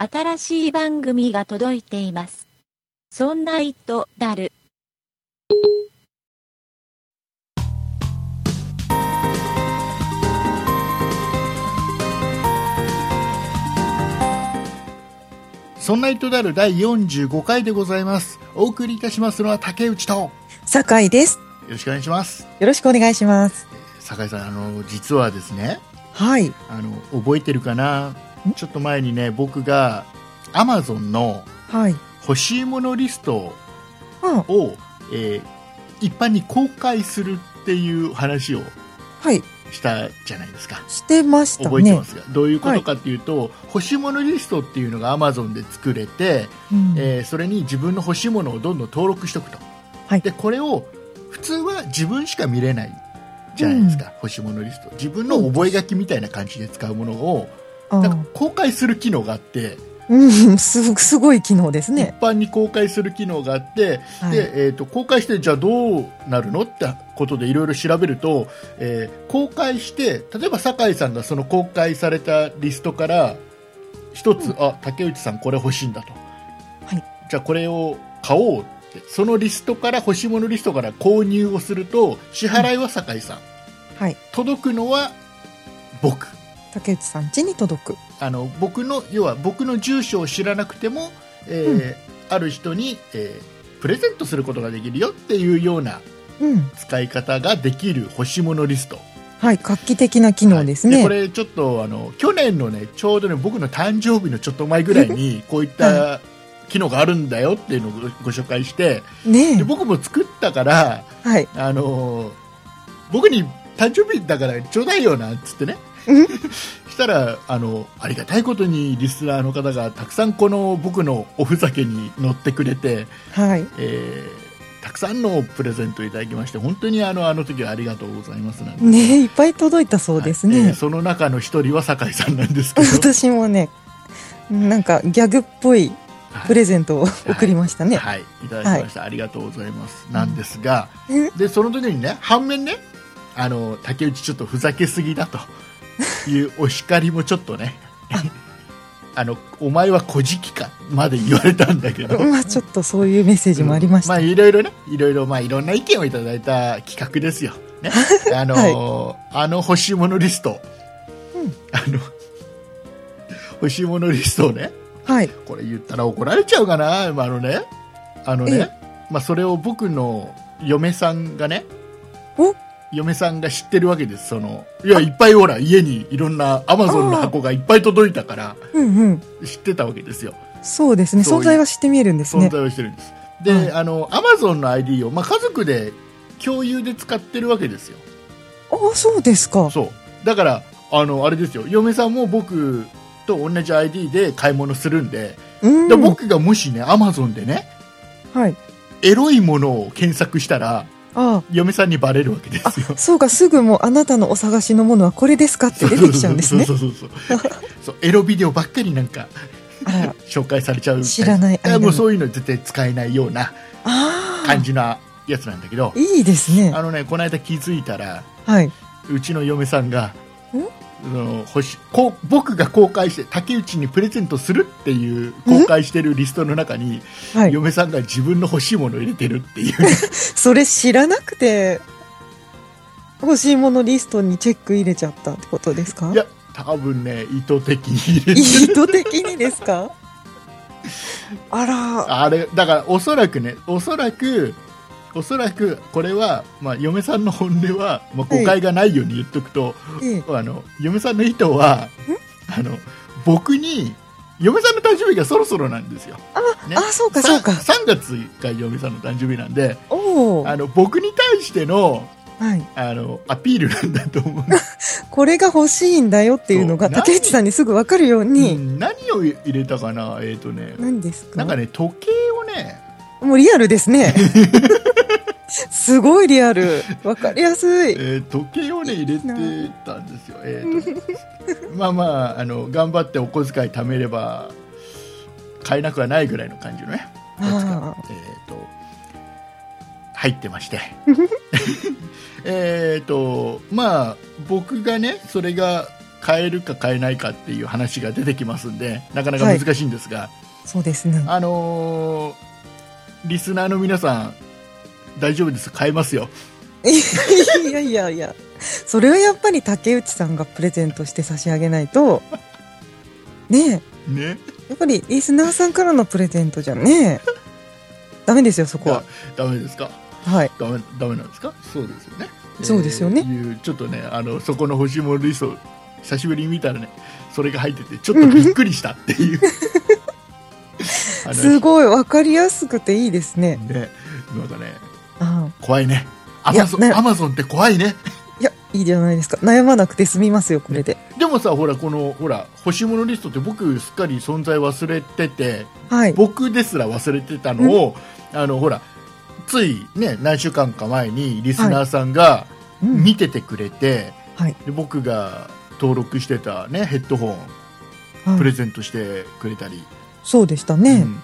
新しい番組が届いています。そんな糸だる。そんな糸である第45回でございます。お送りいたしますのは竹内と、よ酒井です。ろしくお願いします。よろしくお願いします。酒井さん、あの、実はですね、はい。あの、覚えてるかな？ちょっと前にね、僕が、アマゾンのはい。欲しいものリストあを、えー一般に公開するっていう話をはい。したじゃないですか。してましたね。覚えてま。すが、どういうことかっていうと、欲しいものリストっていうのがアマゾンで作れて、うん。えーそれに自分の欲しいものをどんどん登録しておくと、はい。でこれを普通は自分しか見れないじゃないですか、欲しいものリスト。自分の覚書きみたいな感じで使うものを、あなんか公開する機能があって、うん、す、すごい機能ですね。一般に公開する機能があって、はい。でえー、と公開してじゃあどうなるのってことでいろいろ調べると、えー公開して例えば酒井さんがその公開されたリストから一つ、あ竹内さんこれ欲しいんだと、はい。じゃあこれを買おうって。そのリストから欲しいものリストから購入をすると支払いは酒井さん、はい。届くのは僕竹内さん家に届く。あの僕の要は僕の住所を知らなくても、えーある人に、えープレゼントすることができるよっていうようなうん。使い方ができる欲しいものリストはい。画期的な機能ですね。はいこれちょっとあの去年のねちょうどね僕の誕生日のちょっと前ぐらいにこういった機能があるんだよっていうのをごご紹介してねで僕も作ったからえ。はい。あのー僕に誕生日だからちょうだいよなっつってねうん したらあのありがたいことにリスナーの方がたくさんこの僕のおふざけに乗ってくれて、はい。えーたくさんのプレゼントいただきまして本当にあのあの時はありがとうございますなんて。ねえ、いっぱい届いたそうですね。はい。えーその中の一人は酒井さんなんですけど。私もね、なんかギャグっぽいプレゼントを送りましたね。はい、い。ただきました、ありがとうございます。なんですが、うん。でその時にね反面ねあの竹内ちょっとふざけすぎだというお叱りもちょっとね。あのお前は小じかまで言われたんだけど。まあちょっとそういうメッセージもありました。まあいろいろねいろいろまあいろんな意見をいただいた企画ですよ、ね、あの、あの欲しいものリスト、うん。あの欲しいものリストをねはい。これ言ったら怒られちゃうかな、まあ、あのね、あのね、まあ、それを僕の嫁さんがねお、嫁さんが知ってるわけです、その、いや、いっぱいほら、家にいろんなアマゾンの箱がいっぱい届いたから、うんうん。知ってたわけですよ。そうですね。存在は知って見えるんです存ね。在をしてるんです。で、はいあの、アマゾンの ID を、まあ、家族で共有で使ってるわけですよ。ああ、そうですか。そう。だから、あの、あれですよ、嫁さんも僕と同じ ID で買い物するんで、うん。で僕がもしね、アマゾンでね、はい。エロいものを検索したら、あ嫁さんにバレるわけですよあ、。そうか、すぐもうあなたのお探しのものはこれですかって出てきちゃうんですねそ。うそうそうそうそうエロビデオばっかりなんか紹介されちゃう知らないもうそういうの絶対使えないようなあ感じなやつなんだけどあ、いいですね。あのねこの間気づいたらはい。うちの嫁さんがの欲しこう僕が公開して竹内にプレゼントするっていう公開してるリストの中に、はい。嫁さんが自分の欲しいものを入れてるっていう。それ知らなくて、欲しいものリストにチェック入れちゃったってことですか？いや多分ね意図的に入れてる。意図的にですか？あら、あれだからおそらくねおそらくおそらくこれは、まあ、嫁さんの本音は、まあ、誤解がないように言っとくと、ええ、あの嫁さんの意図はあの僕に嫁さんの誕生日がそろそろなんですよ、ね。あそうかそうか。さ3月が嫁さんの誕生日なんで。あの僕に対してのはい。あのアピールなんだと思う。これが欲しいんだよっていうのが竹内さんにすぐわかるよううに、ん何を入れたかなえっ、とね。何ですか？なんかね時計をね。もうリアルですね。すごいリアル。わかりやすい。えー時計をね入れてたんですよ、えーと。まあまああの頑張ってお小遣い貯めれば買えなくはないぐらいの感じのね。えー、と。入ってまして。えっとまあ僕がねそれが買えるか買えないかっていう話が出てきますんでなかなか難しいんですが、そうですね。あのーリスナーの皆さん大丈夫です。買えますよ。いやいやいや、それはやっぱり竹内さんがプレゼントして差し上げないと、ねえ、ね。やっぱりリスナーさんからのプレゼントじゃね。え、ダメですよ、そこは。ダメですか？はい。ダメダメなんですか？そうですよね。そうですよね。えーいうちょっとねあのそこの欲しいものリスト久しぶりに見たらねそれが入っててちょっとびっくりしたっていう。すごい、わかりやすくていいですね。ね。なんかねあ怖いねアマゾンアマゾンって怖いねいや、いいじゃないですか。悩まなくて済みますよ、これで。でもさほらこのほら欲しいものリストって僕すっかり存在忘れててはい。僕ですら忘れてたのを、あのほらついね何週間か前にリスナーさんがうん見ててくれて、はい。で僕が登録してたねヘッドホンはいプレゼントしてくれたり、そうでしたうね。ん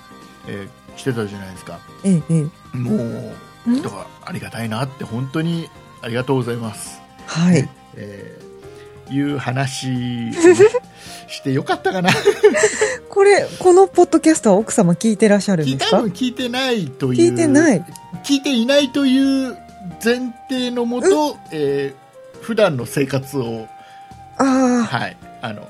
えーしてたじゃないですかええ、ええ。もうだからありがたいなって本当にありがとうございます、はい。えーいう話してよかったかな。これ、このポッドキャストは奥様聞いてらっしゃるんですか？多分聞いてないという。聞いてない。聞いていないという前提のもと、えー普段の生活を、あはい、あの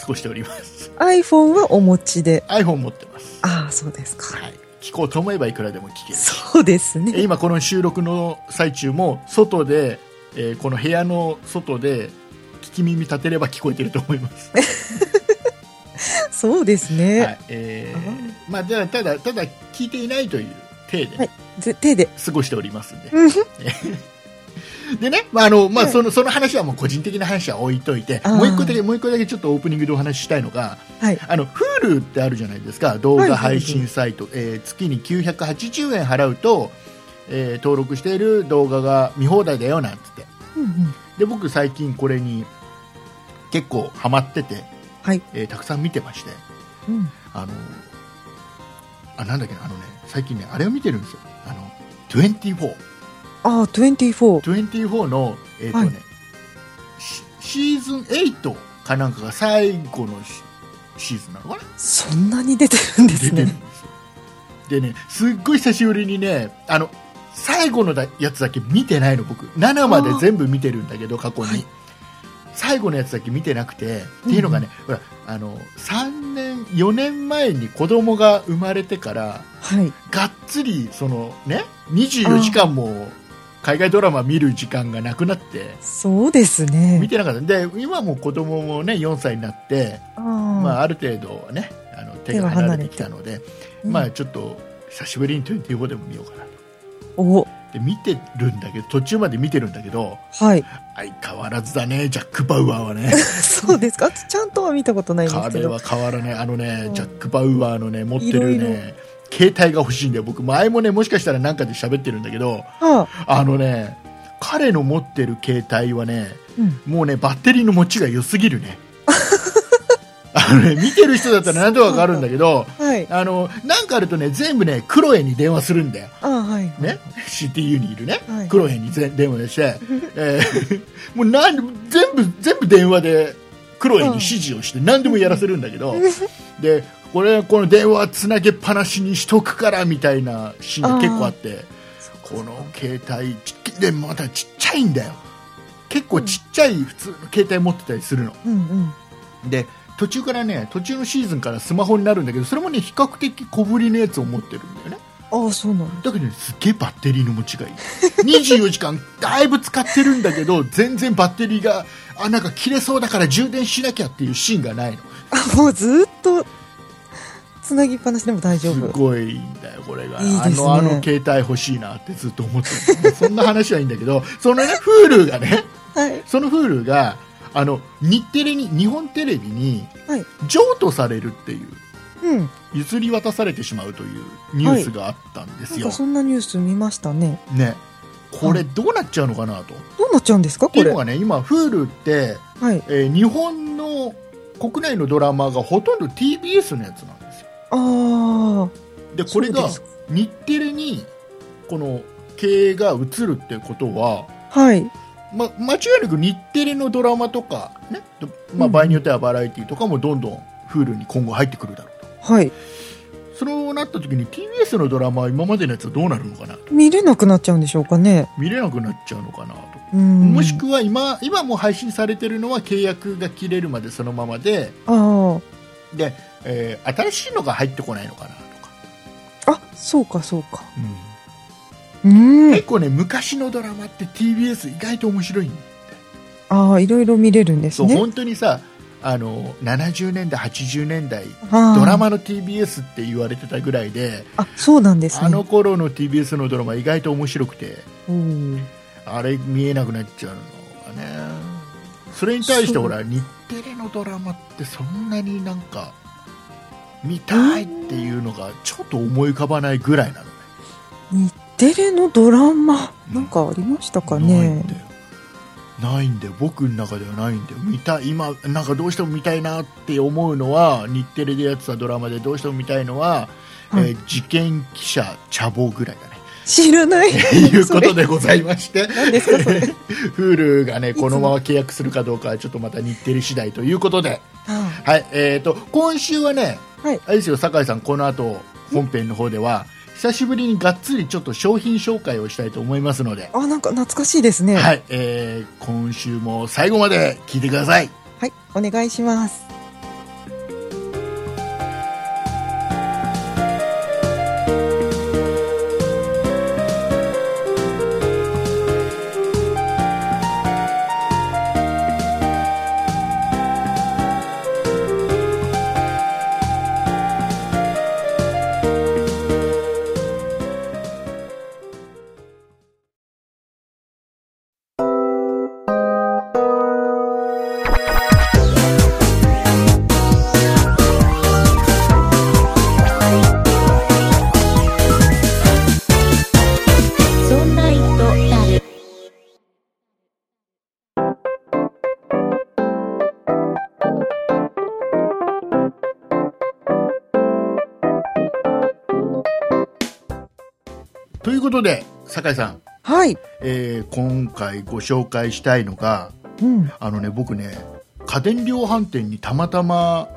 過ごしております。あ、iPhone はお持ちで。iPhone 持ってます、ああ、そうですか。はい、聞こうと思えばいくらでも聞けるそうですえね。今この収録の最中も外で、えーこの部屋の外で聞き耳立てれば聞こえてると思います、そうですね。はいえーまあ、じゃあただただ聞いていないという体ではいぜ手で。過ごしておりますんで、うん でね、まああのまあ、はいそのその話はもう個人的な話は置いといてもう一個だけもう一個だけちょっとオープニングでお話ししたいのがはい。あの Hulu ってあるじゃないですか。動画配信サイト、えー月に980円払うと、えー登録している動画が見放題だよなんつって。うんうん。で僕最近これに結構ハマってて、はい。えーたくさん見てまして。うん。あのあなんだっけなあのね最近ねあれを見てるんですよ。あの24ああ、24。24の、えーとねはい。シシーズン8かなんかが最後のシシーズンなのかな？そんなに出てるんですね。出てるん。ですよ。でねすっごい久しぶりにねあの最後のだやつだけ見てないの僕。7まで全部見てるんだけど過去に、はい。最後のやつだけ見てなくて、っていうのがねほらあの3年4年前に子供が生まれてからはい。がっつりそのね24時間も海外ドラマ見る時間がなくなって。そうです見ね。てなかった。で今もう子供もね4歳になって、あまあ、あ。ある程度はねあの手が離れてきたので、うんまあちょっと久しぶりに24でも見ようかなと。お、で見てるんだけど途中まで見てるんだけどはい。相変わらずだねジャック・バウアーはね。そうですか？ちゃんとは見たことないんですけど。彼は変わらない。あのね、うん。ジャック・バウアーのね持ってるね携帯が欲しいんだよ僕前もねもしかしたら何かで喋ってるんだけどはあ。あのね彼の持ってる携帯はねうん。もうねバッテリーの持ちが良すぎるね あのね見てる人だったら何とかわかるんだけどはい。あのなんかあるとね全部ねクロエに電話するんだよはい。ね、CTU にいるね、はいクロエにぜ電話して、えーもうなん全部全部電話でクロエに指示をして何でもやらせるんだけど、でこれこの電話つなげっぱなしにしとくからみたいなシーンが結構あってこの携帯でまたちっちゃいんだよ。結構ちっちゃい普通の携帯持ってたりするの。うんうん。で途中からね途中のシーズンからスマホになるんだけどそれもね比較的小ぶりのやつを持ってるんだよね。ああ、そうなんだ。だけどねすっげえバッテリーの持ちがいい。24時間だいぶ使ってるんだけど全然バッテリーがあなんか切れそうだから充電しなきゃっていうシーンがないの。あ、もうずっと、つなぎっぱなしでも大丈す夫。ごいんだよこれがねあのあの携帯欲しいなってずっと思ってるそんな話はいいんだけどそのね Hulu がねはい。その Hulu があの日テレに日本テレビにはい。譲渡されるっていううん。譲り渡されてしまうというニュースがあったんですよ、なんかそんなニュース見ましたね。ねこれどうなっちゃうのかなと、どうなっちゃうんですかっていこれ？うのがね今 Hulu って、はい。えー日本の国内のドラマがほとんど TBS のやつなんですよああ。でこれが日テレにこの経営が移るってことははい。ま、間違いなく日テレのドラマとか、ねどまあ、うん場合によってはバラエティとかもどんどん Hulu に今後入ってくるだろうはい。とそうなった時に TBS のドラマは今までのやつはどうなるのかなと見れなくなっちゃうんでしょうかね。見れなくなっちゃうのかなと、うん。もしくは今今もう配信されてるのは契約が切れるまでそのままであで、えー新しいのが入ってこないのかなとか、あ。あ、そうか、そうか。うんうん。結構ね昔のドラマって TBS 意外と面白いんああ、いろいろ見れるんですね。そう本当にさあの70年代80年代ドラマの TBS って言われてたぐらいであ、そうなんですね。あの頃の TBS のドラマ意外と面白くてうんあれ見えなくなっちゃうのがねそれに対してほら日テレのドラマってそんなになんか見たいっていうのがちょっと思い浮かばないぐらいなのね。日テレの？ドラマ、なんかありましたかないんねだ。よないんだよ僕の中ではないんだよ見たい今なんかどうしても見たいなって思うのは日テレでやってたドラマでどうしても見たいのは、はい。えー事件記者茶坊ぐらいだね知らない。ということでございまして。Hulu がねこのまま契約するかどうかはちょっとまた日テレ次第ということで、あはいえー、と今週はね、はいあれですよ酒井さんこの後本編の方では久しぶりにがっつりちょっと商品紹介をしたいと思いますので、あ、なんか懐かしいですね。はいえー今週も最後まで聞いてくださいはい、お願いします。酒井さん、はい。えー今回ご紹介したいのがうん。あのね僕ね家電量販店にたまたま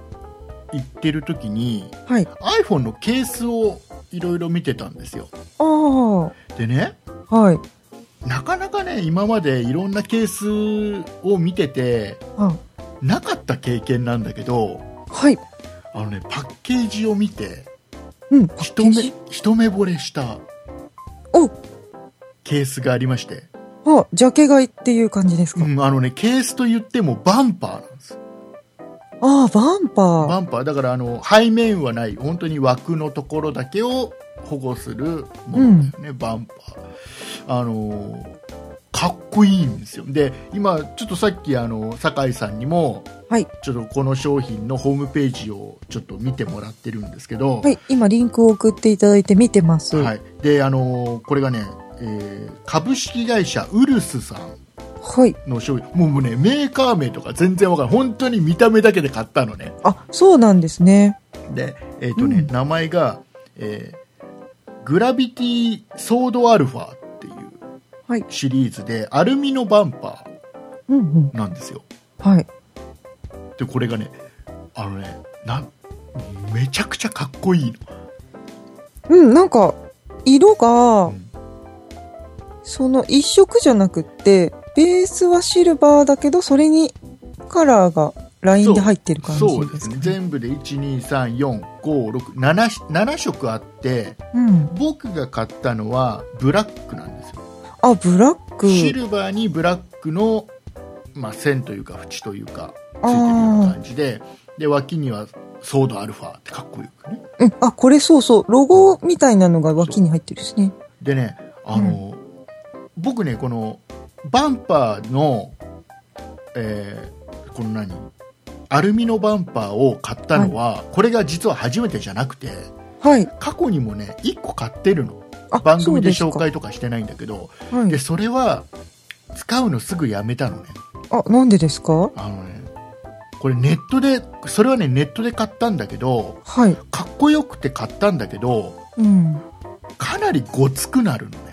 行ってる時にはい。iPhone のケースをいろいろ見てたんですよ。でねはい。なかなかね今までいろんなケースを見ててあなかった経験なんだけどはい。あのねパッケージを見てうん。一目一目惚れしたおケースがありまして、あ、ジャケ買いっていう感じですか？うん、あのねケースと言ってもバンパーなんですああ、バンパー。バンパーだからあの背面はない本当に枠のところだけを保護するものだよね、バンパーあのーかっこいいんですよで今ちょっとさっきあの酒井さんにもはい。ちょっとこの商品のホームページをちょっと見てもらってるんですけど、はい。今、リンクを送っていただいて見てます。はいであのーこれがね、えー株式会社ウルスさんはい。の商品もうねメーカー名とか全然わからない本当に見た目だけで買ったのねあ、そうなんですね。でえっ、とね、うん名前が、えーグラビティソードアルファっていうはいシリーズでアルミのバンパうんうん。ーなんですよはい。でこれがねあのねなんめちゃくちゃかっこいいのうん、なんか、色が、うんその一色じゃなくって、ベースはシルバーだけど、それにカラーがラインで入ってる感じそうですね。ね全部で1234567色あってうん。僕が買ったのはブラックなんですよあ、ブラック。シルバーにブラックの、まあ、線というか縁というかついてるような感じでで脇にはソードアルファってかっこよくねうん、あ、これそうそう、ロゴみたいなのが脇に入ってるですね。でねあの、僕ねこのバンパーの、えーこの何？アルミのバンパーを買ったのは、これが実は初めてじゃなくてはい。過去にもね1個買ってるのあ、番組で紹介とかしてないんだけどすか。はいで。それは使うのすぐやめたのねあ、なんでですか？あのねこれネットでそれはねネットで買ったんだけどはい。かっこよくて買ったんだけどうん。かなりごつくなるのね、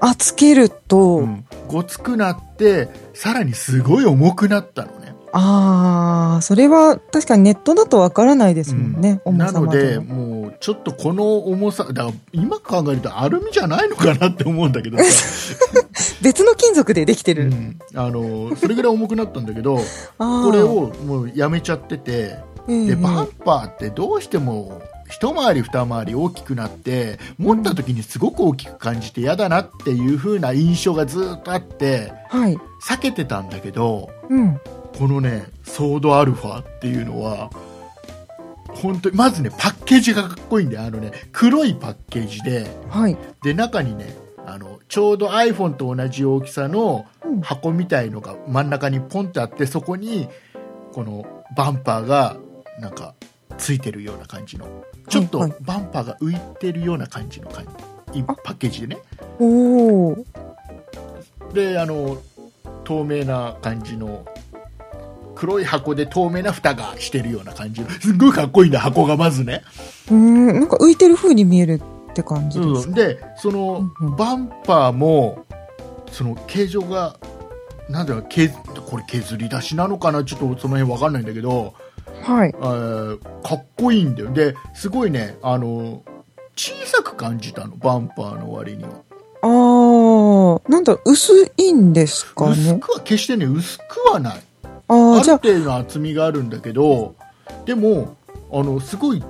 あ、つけると、うん、ごつくなっってさらにすごい重くなったのね。ああ、それは確かにネットだとわからないですもんね、うん。重さまなので。もうちょっとこの重さだから今考えるとアルミじゃないのかなって思うんだけどさ、別の金属でできてる。うん。あのそれぐらい重くなったんだけど。これをもうやめちゃっててええ、でバンパーってどうしても一回り二回り大きくなって持った時にすごく大きく感じて嫌だなっていう風な印象がずっとあってはい。避けてたんだけどうん。このねソードアルファっていうのは本当にまずねパッケージがかっこいいんだよあのね黒いパッケージではい。で中にねあのちょうど iPhone と同じ大きさのうん箱みたいのが真ん中にポンってあってそこにこのバンパーがなんかついてるような感じのちょっとはいバンパーが浮いてるような感じの感じ。パッケージでね。おお。であの透明な感じの黒い箱で透明な蓋がしてるような感じのすっごいかっこいいんだ箱がまずね。うーん、なんか浮いてる風に見えるって感じですか？うん、でそのバンパーもその形状がなんだろうけこれ削り出しなのかな？ちょっとその辺わかんないんだけど、はい。えーかっこいいんだよ。ですごいねあの小さく感じたのバンパーの割には、ああ、なんだ薄いんですかね？薄くは決してね薄くはない。ああ、ある程度の厚みがあるんだけどでもあのすごい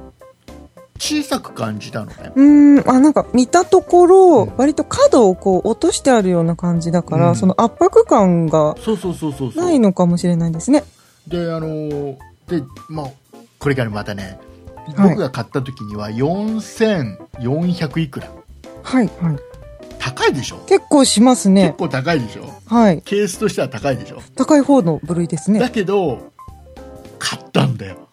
小さく感じたのね。うーん、あ、なんか見たところ、うん。割と角をこう落としてあるような感じだから、うん。その圧迫感がそうそうそうそうそう。ないのかもしれないですね。であのーでまあこれからまたね、はい僕が買った時には4400いくらはい、はい。高いでしょ？結構します結ね。構高いでしょ？はい。ケースとしては高いでしょ？高い方の部類ですねだ。けど買ったんだよ、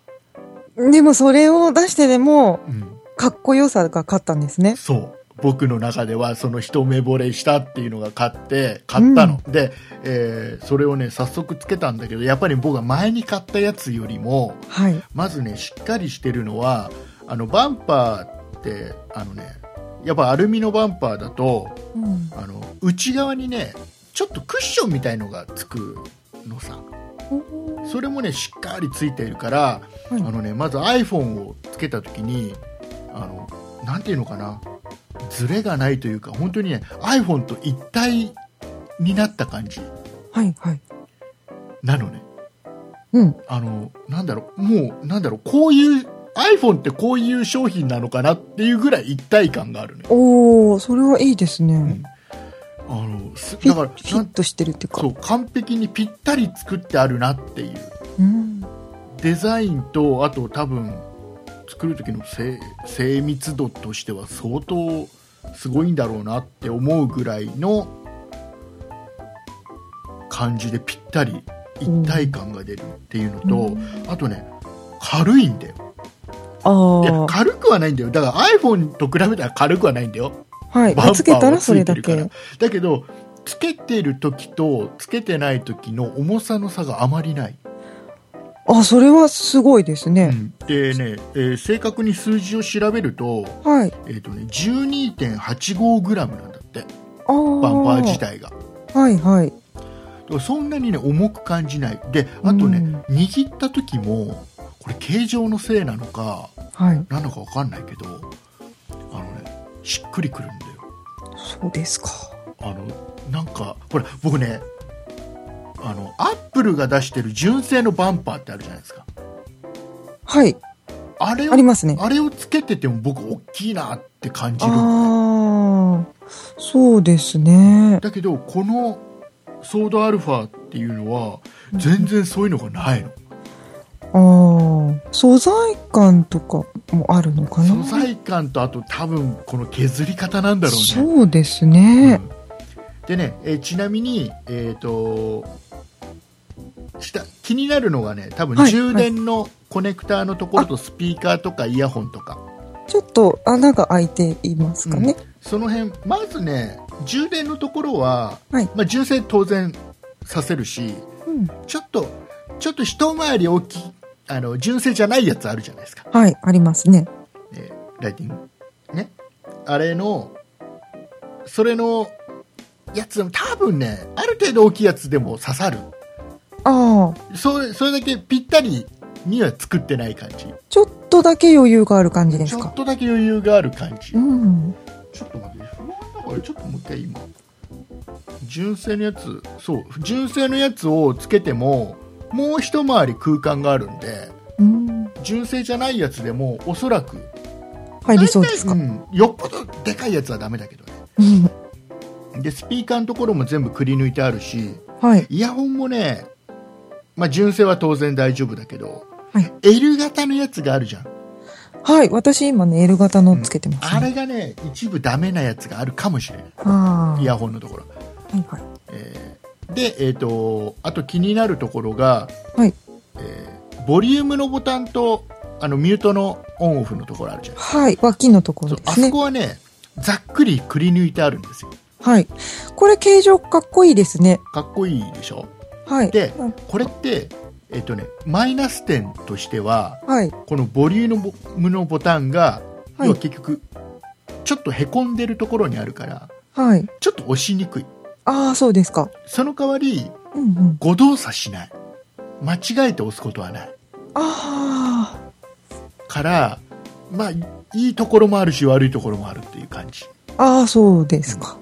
でもそれを出してでも、うん、かっこよさが勝ったんですね。そう僕の中ではその一目惚れしたっていうのが買って買ったの、で、えーそれをね早速つけたんだけどやっぱり僕が前に買ったやつよりもはい。まずねしっかりしてるのはあのバンパーってあのねやっぱアルミのバンパーだとうん。あの内側にねちょっとクッションみたいのがつくのさ。それもねしっかりついているから、はい。あのねまず iPhone をつけた時にあのなんていうのかなズレがないというか本当にね iPhone と一体になった感じはい、はい。なのねうん。あのなんだろうもうなんだろうこういう iPhone ってこういう商品なのかなっていうぐらい一体感があるねおー、それはいいですね。んあのだからフィットしてるっていうか。そう完璧にぴったり作ってあるなっていううん。デザインとあと多分作る時の精精密度としては相当すごいんだろうなって思うぐらいの感じでぴったり一体感が出るっていうのと、うんあとね軽いんだよああ。いや軽くはないんだよだから iPhone と比べたら軽くはないんだよはい。バンパーはつけたらそれだけ。だけどつけてる時とつけてない時の重さの差があまりないあ、それはすごいですね。うんでね、えー正確に数字を調べると,、はい。えーとね、12.85g なんだって。バンパー自。体がはい、はい。そんなにね重く感じないであとね、握った時もこれ形状のせいなのかはい。なのか分かんないけどあのねしっくりくるんだよそうですか。あのなんかほら僕ねあのアップルが出してる純正のバンパーってあるじゃないですかはい。あれをありますね。あれをつけてても僕大きいなって感じるああ。そうですね。だけどこのソードアルファっていうのは全然そういうのがないの、ああ。素材感とかもあるのかな？素材感とあと多分この削り方なんだろうねそうですね。うんでね、えーちなみにえっ、と下気になるのがね多分はい充電のコネクターのところとスピーカーとかイヤホンとか、ちょっと穴が開いていますかね。その辺まずね充電のところは、はい。まあ、純正当然させるしうん。ちょっとちょっと一回り大きいあの純正じゃないやつあるじゃないですか、はい、ありますね。えーライティング。ね。あれのそれのやつでも多分ねある程度大きいやつでも刺さるああ、それそれだけぴったりには作ってない感じちょっとだけ余裕がある感じですか？ちょっ。とだけ余裕がある感じ、うん。ちょっと待って不安だからちょっともう一回今純正のやつそう純正のやつをつけてももう一回り空間があるんでうん。純正じゃないやつでもおそらく入りそうですか？うん、よっぽどでかいやつはダメだけどねうん。でスピーカーのところも全部くり抜いてあるしはい。イヤホンもね、まあ、純正は当然大丈夫だけど、はい L 型のやつがあるじゃんはい。私今ね、L 型のつけてます、あねれがね一部ダメなやつがあるかもしれないああ。イヤホンのところ、はいはい。えーで、えー、とあと気になるところが、はいえーボリュームのボタンとあのミュートのオンオフのところあるじゃんはい。脇のとこそうあそろですね。こはねざっくりくり抜いてあるんですよはい。これ形状かっこいいですね。かっこいいでしょ？はい。でうんこれって、えっとね、マイナス点としてははい。このボリュームのボタンが、はい要は結局ちょっとへこんでるところにあるからはい。ちょっと押しにくいああ、そうですか。その代わりうんうん。誤動作しない間違えて押すことはないあからまあいいところもあるし悪いところもあるっていう感じあ。ああ、そうですか。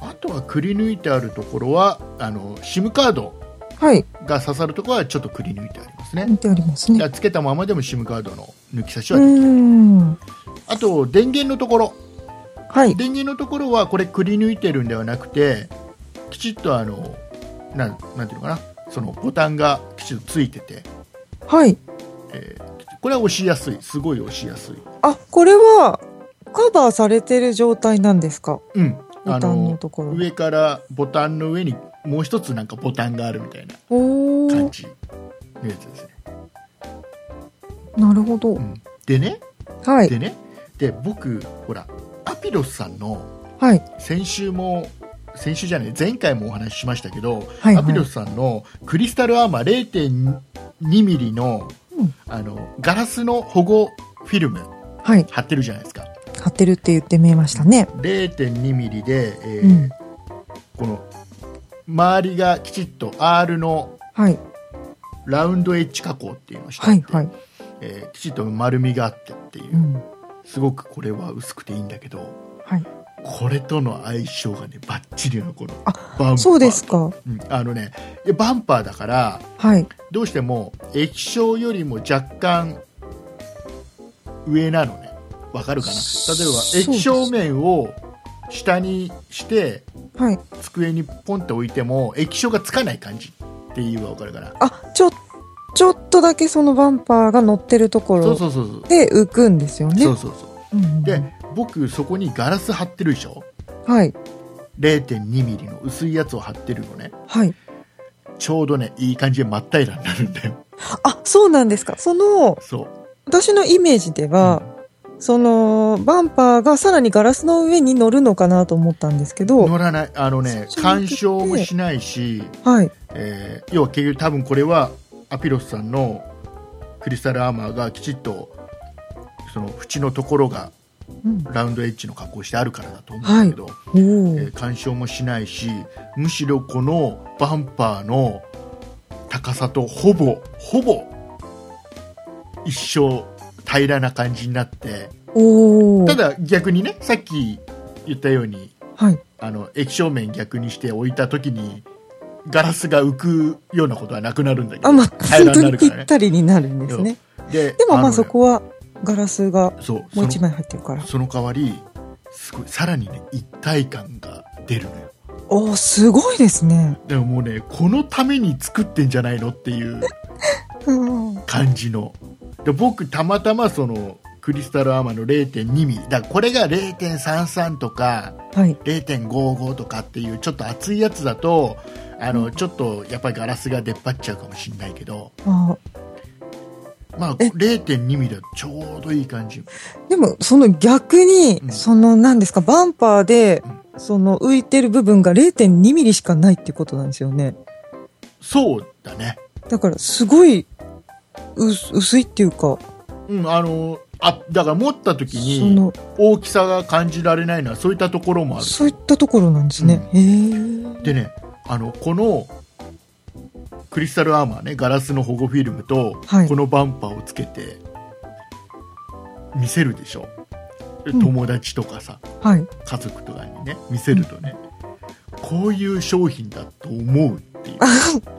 あとはくり抜いてあるところはあの SIM カードはい。が刺さるところはちょっとくり抜いてありますね見てありますね。つけたままでも SIM カードの抜き差しはできるん。あと電源のところはい。電源のところはこれくり抜いてるんではなくてきちっとあのなんなんていうのかなそのボタンがきちっとついてて、はい。えーこれは押しやすいすごい押しやすいあ、これは、カバーされてる状態なんですか？うんあボタンののところ。上からボタンの上にもう一つなんかボタンがあるみたいな感じのやつですね、なるほどう。ん、でねはい。でねで僕ほらアピロスさんのはい。先週も先週じゃない前回もお話ししましたけど、はいアピロスさんのクリスタルアーマー0.2ミリの,、うんあのガラスの保護フィルムはい。貼ってるじゃないですか貼ってるって言って見えましたね。0.2ミリで、えーうんこの周りがきちっと R のはい。ラウンドエッジ加工っていうのをしてはい。はい。えーきちっと丸みがあってっていう、うん。すごくこれは薄くていいんだけどはい。これとの相性がねバッチリなのこのあバンパーそうですか。うんあのねバンパーだからはい。どうしても液晶よりも若干上なのねわかるかな？例えば液晶面を下にしてはい。机にポンって置いても液晶がつかない感じっていうわかるかなあ、ちょ、ちょっとだけそのバンパーが乗ってるところそうそうそうそうで浮くんですよね。そうそうそううんうんうんで僕そこにガラス貼ってるでしょ？はい。0.2ミリの薄いやつを貼ってるのねはい。ちょうどねいい感じで真っ平らになるんだよあ、そうなんですか。その、そう私のイメージでは、その、バンパーがさらにガラスの上に乗るのかなと思ったんですけど、乗らない。あのね干渉もしないしはい。えー要は結局多分これはアピロスさんのクリスタルアーマーがきちっとその縁のところがうん、ラウンドエッジの加工してあるからだと思うんだけど、おえーー干渉もしないしむしろこのバンパーの高さとほぼほぼ一生平らな感じになってただ逆にねさっき言ったようにはい。あの液晶面逆にして置いた時にガラスが浮くようなことはなくなるんだけどあ、まあ、平ら本当にぴになるからねったりになるんですね。ででもまあそこはガラスがもう一枚入ってるから。その代わりすごいさらにね一体感が出るのよおーすごいですね。でももうねこのために作ってんじゃないのっていううん。感じの。で僕たまたまそのクリスタルアーマーの0.2ミリ。だからこれが0.33とかはい。0.55とかっていうちょっと厚いやつだとあのちょっとやっぱりガラスが出っ張っちゃうかもしれないけど。あまあえ。0.2ミリはちょうどいい感じ。でも、その逆に、うん。その何ですか、バンパーで、その浮いてる部分が0.2ミリしかないってことなんですよね。そうだね。だから、すごい、う薄いっていうか、うんあのあだから持った時そにの、大きさが感じられないのはそういったところもある。そういったところなんですね。へえ。でねあのこのクリスタルアーマーねガラスの保護フィルムと、はい。このバンパーをつけて見せるでしょ。でうん。友達とかさ、はい。家族とかにね見せるとね、こういう商品だと思うっていう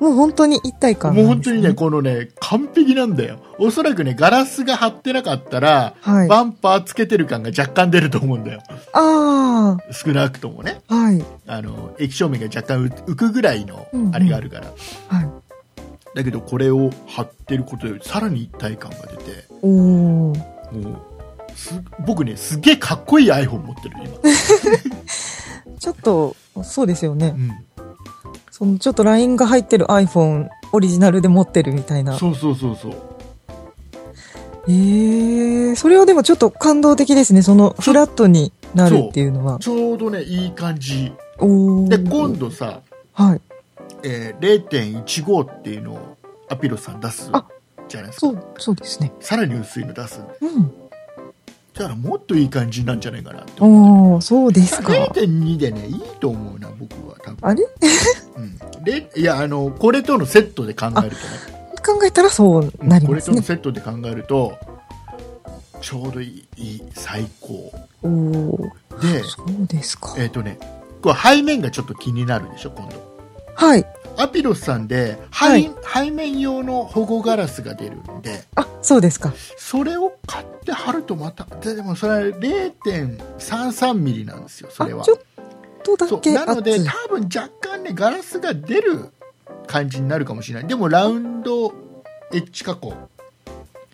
もう本当に一体感もう。本当にね、このね、完璧なんだよ。おそらくね、ガラスが貼ってなかったら、はい。バンパーつけてる感が若干出ると思うんだよ。あ少なくともね。あ、はい。あの、液晶面が若干浮くぐらいのうんう、んあれがあるから。はい。だけど、これを貼ってることより、さらに一体感が出て、おー。もう、す僕ね、すげえかっこいい iPhone 持ってる、ちょっと、そうですよね。今。そのちょっと LINE が入ってる iPhone オリジナルで持ってるみたいうん。な。そうそうそうそう。ええそれはでもちょっと感動的ですね。そのフラットになるっていうのは。ちょうどね、いい感じ。おー。で、今度さ、はい。えー0.15っていうのをアピロスさん出すあじゃないですか。そう、そうですね。さらに薄いの出す。うん。だからもっといい感じなんじゃないかなって思おー、そうですか。0.2でね、いいと思うな、僕は多分。あれ？うん、でいや、あの、これとのセットで考えるとね、考えたらそうなりこれとのますね。セットで考えると、ちょうどいい、最高。で、そうですか。えっ、とね、これ背面がちょっと気になるでしょ、今度。はい。アピロスさんで、背,、はい背面用の保護ガラスが出るんで、あ、そうですか。それを買って貼るとまた、ででもそれは0.33ミリなんですよ、それはあ。ちょっとだそうけなので。多分若干ねガラスが出る感じになるかもしれないでもラウンドエッジ加工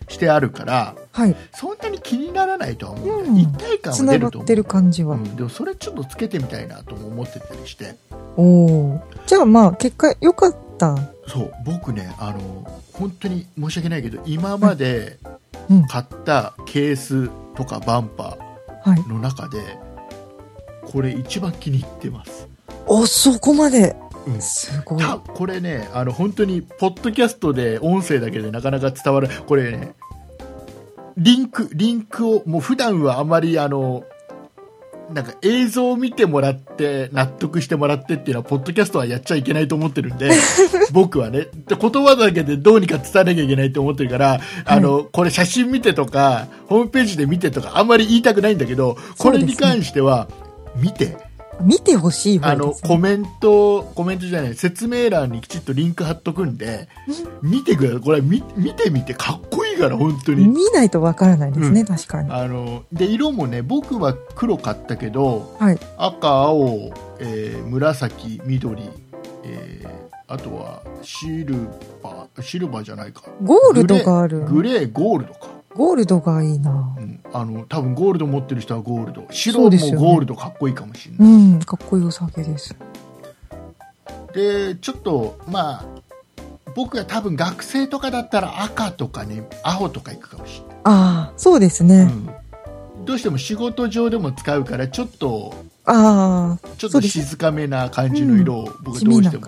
してあるからはい。そんなに気にならないとは思ううん一体感つは出ると思ってる感じは。うん、でもそれちょっとつけてみたいなとも思ってたりしておー。じゃあまあ、結果良かった。そう僕ねあの本当に申し訳ないけど今までうん。買ったケースとかバンパはい。ーの中でこれ一番気に入ってます。お、そこまで。うん。すごい。たこれねあの本当にポッドキャストで音声だけでなかなか伝わるこれねリンクリンクをもう普段はあまりあのなんか映像を見てもらって納得してもらってっていうのはポッドキャストはやっちゃいけないと思ってるんで 僕はね。で言葉だけでどうにか伝えなきゃいけないと思ってるから、あのこれ写真見てとかホームページで見てとかあんまり言いたくないんだけどこれに関しては見て。見てほしいね。のコメントコメントじゃない説明欄にきちっとリンク貼っとくんで見てくださいこれ見見てみてかっこいいから本当に見ないとわからないですね、う確かに。あので色もね僕は黒買ったけどはい。赤青、えー紫緑、えーあとはシルバーシルバーじゃないかゴールドがある。グレーゴールドか、ゴールドがいいな。うん、あの多分ゴールド持ってる人はゴールド。そ白もゴールドかっこいいかもしれない、うん、かっこいいお酒です。でちょっとまあ僕が多分学生とかだったら赤とかね青とかいくかもしああ、そうですね。れない、うん。どうしても仕事上でも使うからちょっとああ、ちょっと静かめな感じの色を僕地どうしても。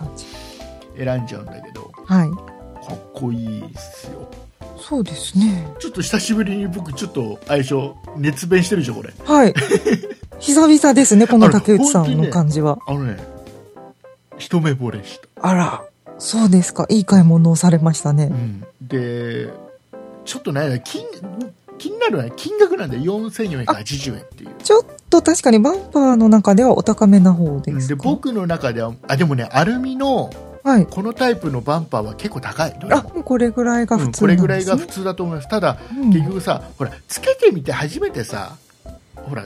選んじゃうんだけど。はい。かっこいいですよそうですね。ちょっと久しぶりに僕ちょっと相性熱弁してるでしょこれはい。久々ですね、この竹内さんの感じは。あのね一目惚れしたあら、そうですか。いい買い物をされましたね。うん、でちょっとね金気になるのは金額なんで4480円っていうちょっと確かにバンパーの中ではお高めな方ですか？で僕の中ではあでもねアルミのはい。このタイプのバンパーは結構高いあ、もこれぐらいがうん普通なんこれぐらい。が普通だと思いますただうん結局さほらつけてみて初めてさほら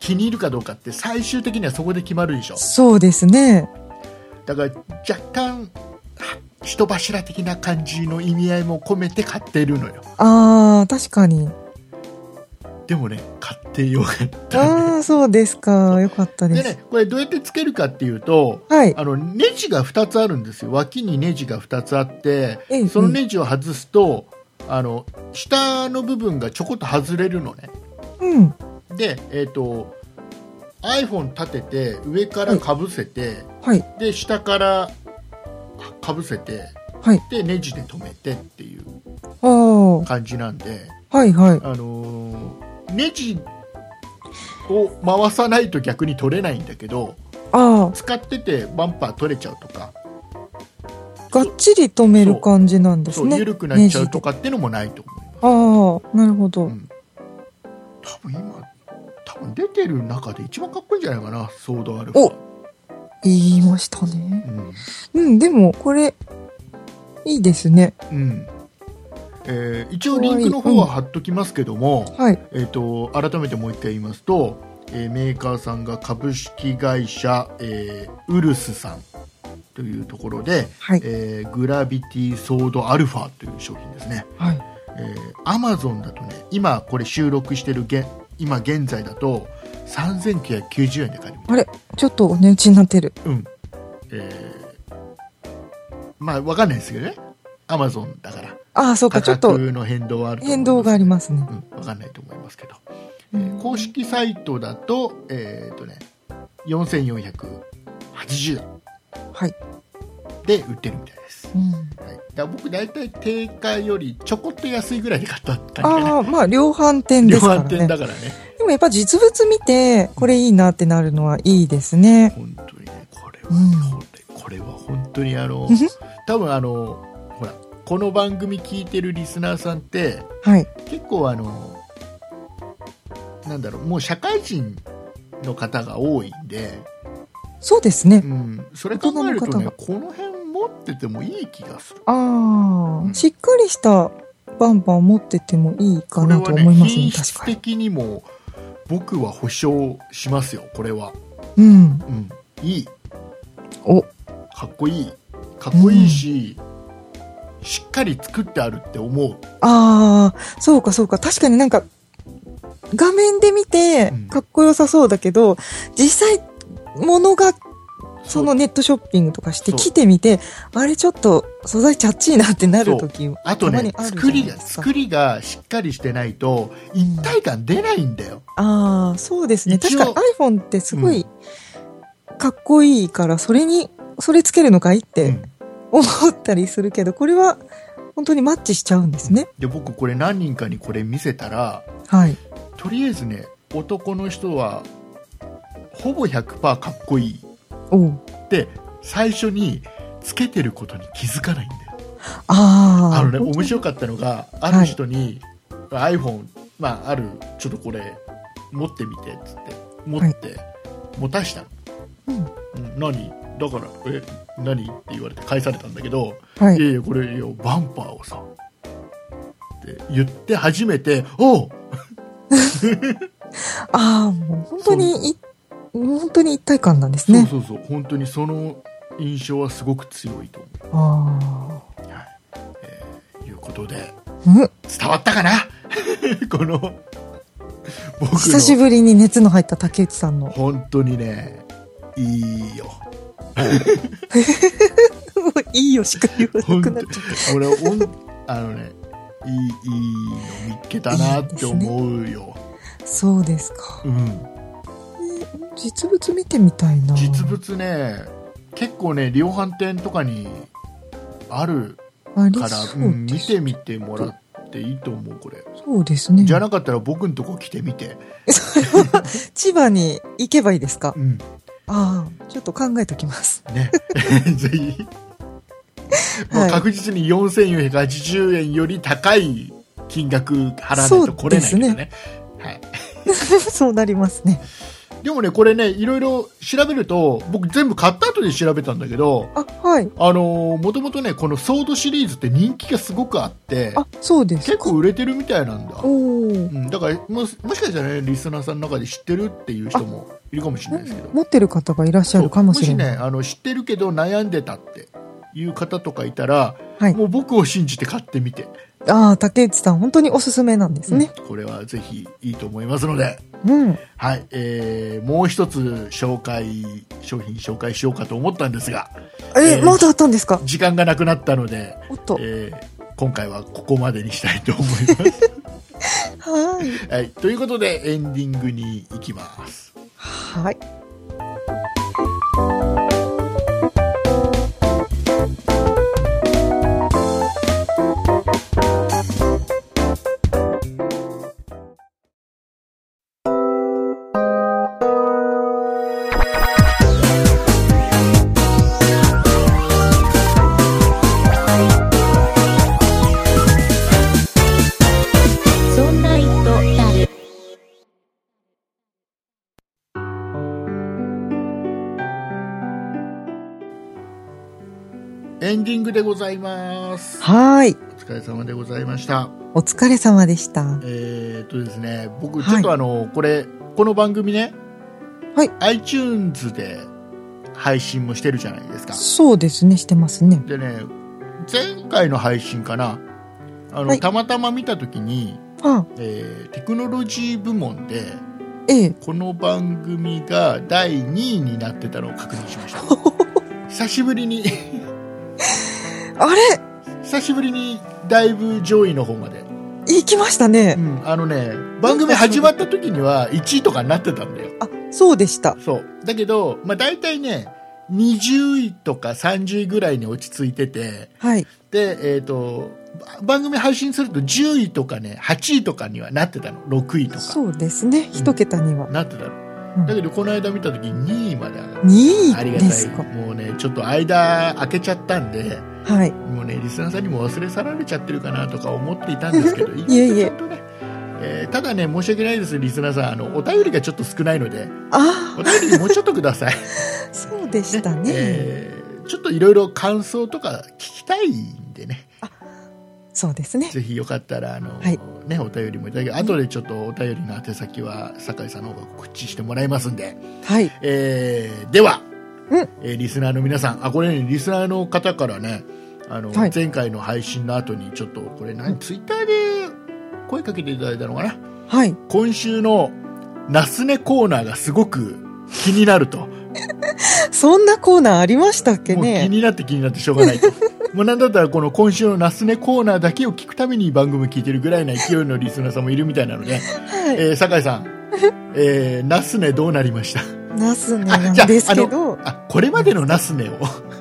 気に入るかどうかって最終的にはそこで決まるでしょそうですね。だから若干は人柱的な感じの意味合いも込めて買ってるのよああ、確かに。でもね買ってよかったああ、そうですか。よかったで。ですねこれどうやってつけるかっていうとはい。あのネジが2つあるんですよ脇にネジが2つあってええそのネジを外すとあの下の部分がちょこっと外れるのねうん。で、えー、と iPhone 立てて上からかぶせて、はい。で下からかぶせてはい。でネジで留めてっていう。感じなんではいはい。あのーネジを回さないと逆に取れないんだけどあ使っててバンパー取れちゃうとかあ、がっちり止める感じなんですね。そう緩くなっちゃうとかっていうのもないと思います、ああ、なるほど。うん多分今多分出てる中で一番かっこいいんじゃないかなソードアルファお言いましたね。うんうん、でも、これ、いいですね。うんえー一応リンクの方は貼っときますけども、はい。えー、と改めてもう一回言いますと、えーメーカーさんが株式会社、えーウルスさんというところで、はい。えーグラビティソードアルファという商品ですね、はい。えー、アマゾンだとね今これ収録してるげ今現在だと3990円で買えるあれちょっとお値打ちになってる。うんえーまあわかんないですけどねアマゾンだからああ、そうか、価ちょっと変動はある変動がありますね。うん、わかんないと思いますけど、うんえー公式サイトだと、えっ、とね、4480円はい。で売ってるみたいです。うん、はい、だ僕大体定価よりちょこっと安いぐらいで買った感じかな。ああ、まあ、量販店で量すからね。販店だからね。でもやっぱ実物見て、これいいなってなるのはいいですね。本当にね、これは、うんこれ、は本当にあの、多分あの、この番組聞いてるリスナーさんって、はい。結構あの、なんだろう、もう社会人の方が多いんで、そうですね。う。ん、それ考えるとねこの辺持っててもいい気がする。あうん。あ、しっかりしたバンバン持っててもいいかなと思いますね、品確かに。質的にも僕は保証しますよこれは、うん。うん、いい。お、かっこいい。かっこいいし、しっかり作ってあるって思う。ああ、そうかそうか。確かになんか、画面で見てうん。かっこよさそうだけど、実際、物が、そのネットショッピングとかして来てみて、あれちょっと素材チャッチーなってなるときあとねあ作りが作りがしっかりしてないと一体感出ないんだよ、ああ、そうですね。確かに iPhone ってすごいかっこいいから、それに、それつけるのかいっうてん思ったりするけど、これは本当にマッチしちゃうんですね。で僕これ何人かにこれ見せたらはい。とりあえずね男の人はほぼ100%かっこいい。おう。って最初につけてることに気づかないんだよ。ああ。あのね面白かったのがある人に、iPhone まああるちょっとこれ持ってみてっつって持って、持たしたの、うん。うん何？だからえ何？って言われて返されたんだけど、、はいい。やいやこれいやバンパーをさって言って初めておう ああ、もう本当にい、本当に一体感なんですね。そうそうそう本当にその印象はすごく強いと思あう、はいえーいうことであ。うん。伝わったかな？この僕の久しぶりに熱の入った竹内さんの。本当にねいいよいいよしか言わなくなっちゃっ俺ほんあのねいいいいの見っけたなって思うよた。そうですか。うん、実物見てみたいな。実物ね結構ね量販店とかにあるから、そううん、見。てみてもらっていいと思うこれそうですね。じゃなかったら僕んとこ来てみて、それは千葉に行けばいいですか？うん、ああ、ちょっと考えときます。ね。ぜひ。もうはい。確実に4480円より高い金額払わないと来れないけどね。そうではい。そうなりますね。でもね、これね、いろいろ調べると、僕全部買った後で調べたんだけど、あ、はい。あのー、もともとね、このソードシリーズって人気がすごくあって、あ、そうですか。結構売れてるみたいなんだ。おうーん、だからもし、もしかしたらね、リスナーさんの中で知ってるっていう人もいるかもしれないですけど。持ってる方がいらっしゃるかもしれない。もしね、あの、知ってるけど悩んでたっていう方とかいたら、はいもう僕を信じて買ってみて、ああ、竹内さん、本当におすすめなんですね。うんこれはぜひいいと思いますので、うん。はい、えー、もう一つ紹介、商品紹介しようかと思ったんですが、え、えーまだあったんですか？時間がなくなったので、おっと。えー今回はここまでにしたいと思います。はい。はい、ということでエンディングに行きます。はい。エンディングでございます。はーい。お疲れ様でございました。お疲れ様でした。えーっとですね、僕、はいちょっとあの、これ、この番組ね、はい。iTunes で配信もしてるじゃないですか。そうですね、してますね。でね、前回の配信かな、あの、はいたまたま見たときに、あ、えーテクノロジー部門で、ええ。この番組が第2位になってたのを確認しました。久しぶりに、あれ？久しぶりにだいぶ上位の方まで。行きましたうね。ん、あのね、番組始まった時には1位とかになってたんだよ。あ、そうでした。そう。だけど、まあ大体ね、20位とか30位ぐらいに落ち着いてて、はい。で、えっ、と、ば番組配信すると10位とかね、8位とかにはなってたの。6位とか。そうですね。一桁には。なってたの。うんだけど、この間見た時2位まで上がった。2ありがたい。もうね、ちょっと間空けちゃったんで、はい。もうね、リスナーさんにも忘れ去られちゃってるかなとか思っていたんですけど、いえいええーただね、申し訳ないです、リスナーさん。あの、お便りがちょっと少ないので、あお便りもうちょっとください。あ、そうでしたね。えーちょっといろいろ感想とか聞きたいんでね、そうですね。ぜひよかったら、あの、はいね、お便りもいただけ、後でちょっとお便りの宛先は、酒井さんの方が告知してもらいますんで、はい。えーでは、うんえーリスナーの皆さん、あ、これね、リスナーの方からね、あの、はい前回の配信の後に、ちょっと、これ何、ツイッターで声かけていただいたのかな？はい。今週の、ナスネコーナーがすごく気になると。そんなコーナーありましたっけもう気ね。になって気になってしょうがないと。もうなんだったらこの今週のナスネコーナーだけを聞くために番組聞いてるぐらいな勢いのリスナーさんもいるみたいなので、はい。えー酒井さん、えーナスネどうなりました？ナスネあなんですけど、あ、これまでのナスネを、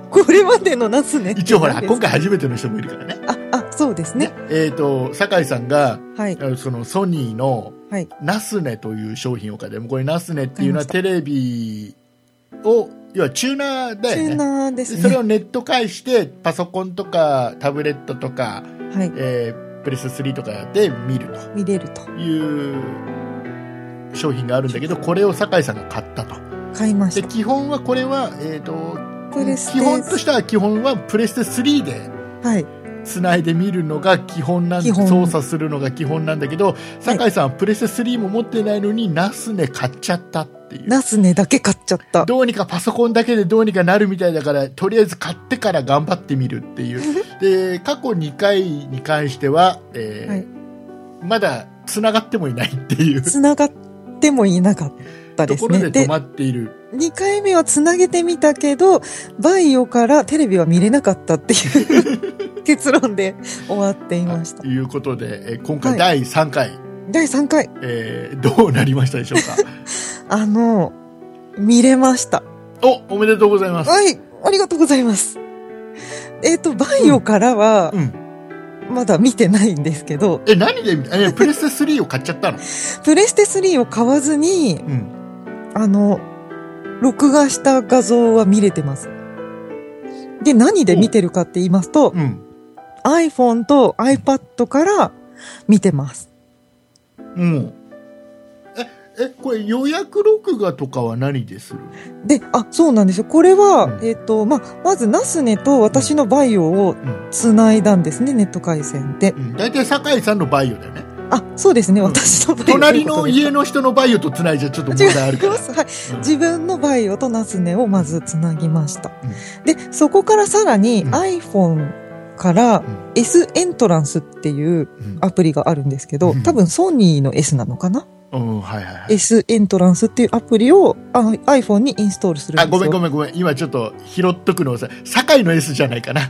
これまでのナスネ一応ほら、今回初めての人もいるからね。あ、あ、そうですね。えっ、と、酒井さんが、はい。そのソニーのはい。ナスネという商品を買って、もうこれナスネっていうのは買テレビを、要はチューナーだチュー。ナーですね。それをネット介して、パソコンとかタブレットとか、はい。えープレス3とかで見る見れると。という商品があるんだけど、これを酒井さんが買ったと。で、買いました。基本はこれは、えっ、と、プレステ基本としては基本はプレステ3ではい。繋いで見るのが基本なん操作するのが基本なんだけど、酒井さんはプレステ3も持ってないのに、ナスネ買っちゃったっていう。ナスネだけ買っちゃった。どうにかパソコンだけでどうにかなるみたいだから、とりあえず買ってから頑張ってみるっていう。で、過去2回に関しては、えーはいまだ繋がってもいないっていう繋がってもいなかったとですね。でころで止、まっている。2回目は繋げてみたけど、バイオからテレビは見れなかったっていう結論で終わっていました と。いうことで、えー今回はい第3回、第3回、えーどうなりましたでしょうか？あの、見れました。お、おめでとうございます。はい、ありがとうございます。えっ、と、バイオからはう、ん。まだ見てないんですけど、え、何でプレステ3を買っちゃったのプレステ3を買わずに、うん。あの、録画した画像は見れてます。で、何で見てるかって言いますと、うん。iPhone と iPad から見てます。うん。え、え、これ予約録画とかは何でする？で、あ、そうなんですよ。これは、うんえっ、と、まあ、まずナスネと私のバイオをうん。繋いだんですね、ネット回線で。うん。大体酒井さんのバイオだよね。あ、そうですね、うん私の。隣の家のの人のバイオと繋いじゃちょっと問題あるから。はい。うん自分のバイオとナスネをまずつなぎました。うんで、そこからさらにうん iPhone からうん S エントランスっていううんアプリがあるんですけど、うん多分ソニーの S なのかな、うん、はいはいはい。?S エントランスっていうアプリをあ iPhone にインストールするんですあ、よ。ごめんごめんごめん。今ちょっと拾っとくのさ、酒井の S じゃないかな。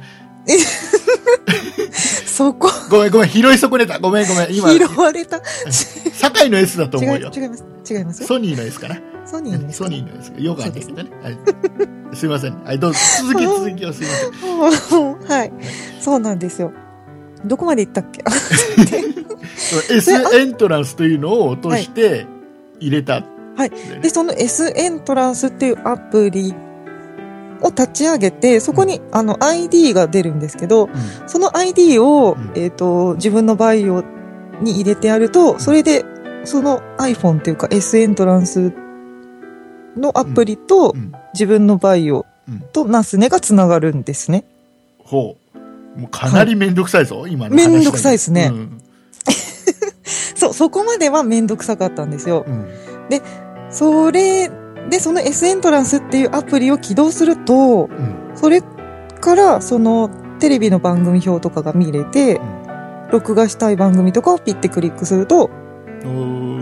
そこ、ごめんごめん、拾い損ねた。ごめんごめん。今、拾われた。酒井の S だと思うよ。違います。違います？よ。ソニーの S かな？ソニーの S ソニーの S。よくあるんだけどね。はい。すいません。はい、どうぞ。続き 続きをすいません。はい。そうなんですよ。どこまで行ったっけ？S エントランスというのを落として入れた。はいで、その S エントランスっていうアプリを立ち上げて、そこに、あの ID が出るんですけど、うんその ID を、うんえっ、と、自分のバイオに入れてやると、それで、その iPhone っていうか S エントランスのアプリとうん自分のバイオうんとナスネがつながるんですね。ほう。もうかなりめんどくさいぞ、今の話だけめんどくさいですねうん。そう、そこまではめんどくさかったんですよ。うん。それで、その S エントランスっていうアプリを起動すると、うん。それから、その、テレビの番組表とかが見れて、録画したい番組とかをピッてクリックすると、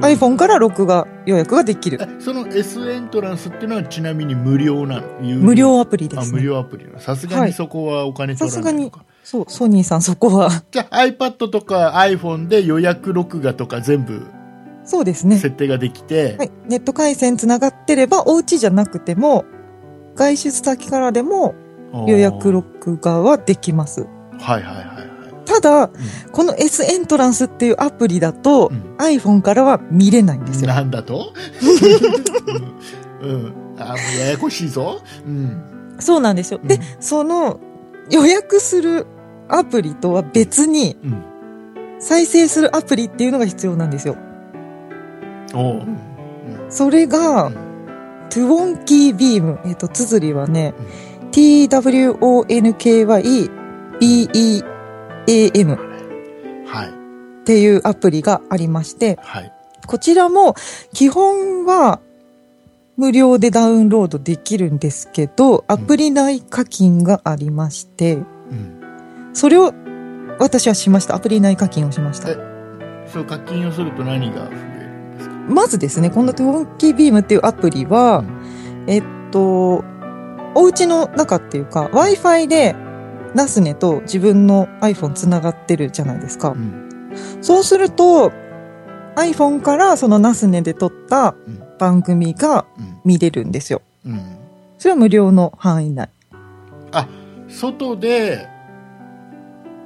iPhone から録画予約ができる。えその S エントランスっていうのはちなみに無料な無料アプリであ、すね。無料アプリさすがにそこはお金取らないのか。そう、ソニーさんそこは。じゃあ iPad とか iPhone で予約録画とか全部そうですね。設定ができて、はい。ネット回線つながってれば、お家じゃなくても、外出先からでも予約録画はできます。はいはいはいはい。ただ、この S エントランスっていうアプリだと、うん iPhone からは見れないんですよ。なんだと？うん、うん。あ、もうややこしいぞ。うん。そうなんですよ。でうん、その予約するアプリとは別にうん。再生するアプリっていうのが必要なんですよ。それが、うんトゥオンキービーム。えっ、と、綴りはね、twonkybeam はい。っていうアプリがありまして、はい。こちらも基本は無料でダウンロードできるんですけど、アプリ内課金がありまして、うん。それを私はしました。アプリ内課金をしましたえ。そう、課金をすると何が？まずですね、このトンキービームっていうアプリは、うんえっと、お家の中っていうか、Wi-Fi でナスネと自分の iPhone つながってるじゃないですかう。ん。そうすると、iPhone からそのナスネで撮ったうん。番組がうん。見れるんですよ。うん。それは無料の範囲内。あ、外で、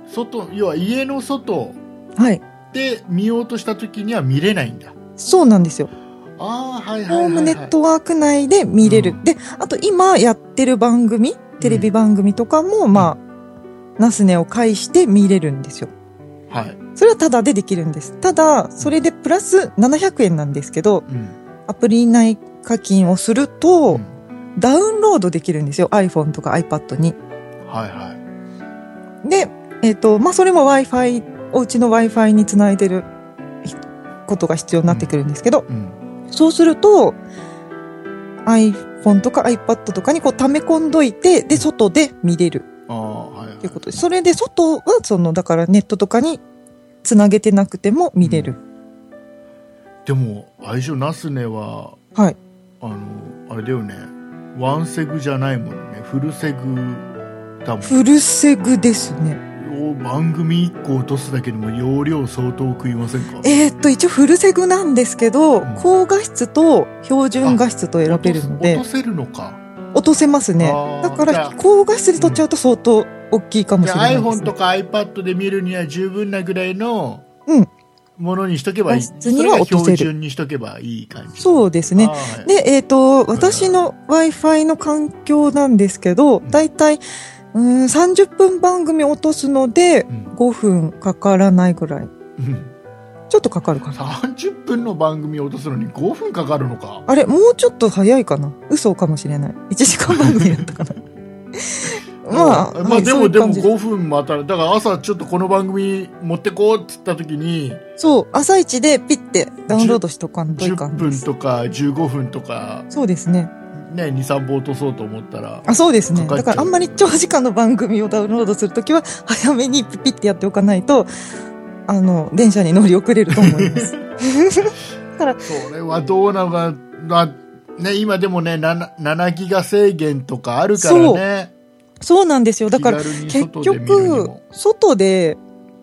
外、要は家の外はい。で見ようとした時には見れないんだ。そうなんですよ。ああ、はいはいはい、はい。ホームネットワーク内で見れる。うんで、あと今やってる番組、テレビ番組とかも、まあ、ナスネを介して見れるんですよ。はい。それはタダでできるんです。ただ、それでプラス700円なんですけど、うん。アプリ内課金をすると、うんダウンロードできるんですよ。iPhone とか iPad に。はいはい。で、えっ、と、まあ、それも Wi-Fi、お家の Wi-Fi につないでることが必要になってくるんですけど、うん。そうすると、iPhone とか iPad とかにこう溜め込んどいて、で、外で見れるああ、はい、はいということです。それで外は、その、だからネットとかにつなげてなくても見れる。でも、相性ナスネは、はい。あの、あれだよね。ワンセグじゃないもんね。フルセグだもん。フルセグですね。お番組1個落とすだけでも容量相当食いませんか？えーっと、一応フルセグなんですけど、うん高画質と標準画質と選べるので落と、せるのか？落とせますねだから高画質で撮っちゃうと相当大きいかもしれないです、ね。iPhone とか iPad で見るには十分なぐらいのうんものにしとけばいい。それが標準にしとけばいい感じ。そうですね。はいで、えっ、と、私の Wi-Fi の環境なんですけど、だいたい、うーん、30分番組落とすので、うん5分かからないぐらい。うんちょっとかかるかな。30分の番組を落とすのに5分かかるのか。あれ、もうちょっと早いかな嘘かもしれない。1時間番組だったかな。まあ、まはいあでもでもそういう感じ5分また、だから朝ちょっとこの番組持ってこうって言った時に、そう、朝一でピッてダウンロードしとかんといか10んです。分とか15分とか、そうですね。ね、2、3本落とそうと思ったら、あ、そうですね。だからあんまり長時間の番組をダウンロードするときは、早めにピッてやっておかないと、あの、電車に乗り遅れると思います。それはどうなのかな、ね、今でもね7、7ギガ制限とかあるからね。そうなんですよ。だから、結局も、外で、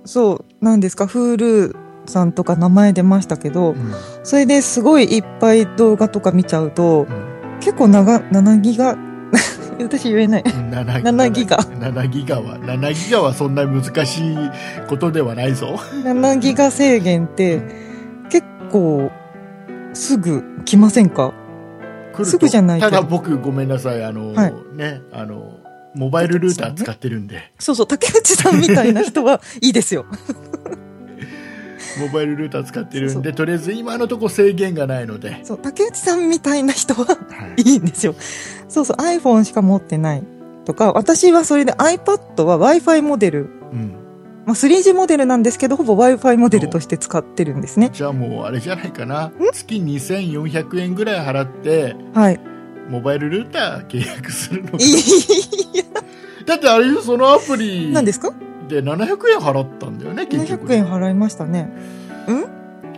そう、なんですか、Hulu さんとか名前出ましたけど、うんそれですごいいっぱい動画とか見ちゃうと、うん結構長、7ギガ、私言えない。7 7ギガ。7ギガは、7ギガはそんな難しいことではないぞ。7ギガ制限って、結構、すぐ来ませんか？すぐじゃないと。ただ僕ごめんなさい、あの、はい。ね、あの、モバイルルーター使ってるんで、そうそう、竹内さんみたいな人はいいですよ。モバイルルーター使ってるんで、そうとりあえず今のとこ制限がないので、そう、竹内さんみたいな人ははいいいんですよ。そうそう、iPhone しか持ってない。とか、私はそれで iPad は Wi-Fi モデル、うん。まあ、3G モデルなんですけど、ほぼ Wi-Fi モデルとして使ってるんですね。じゃあもうあれじゃないかな。月2400円ぐらい払って、はい。モバイルルーター契約するのかいや、だってあれそのアプリ何ですか？で700円払ったんだよね、結局。?700 円払いましたね。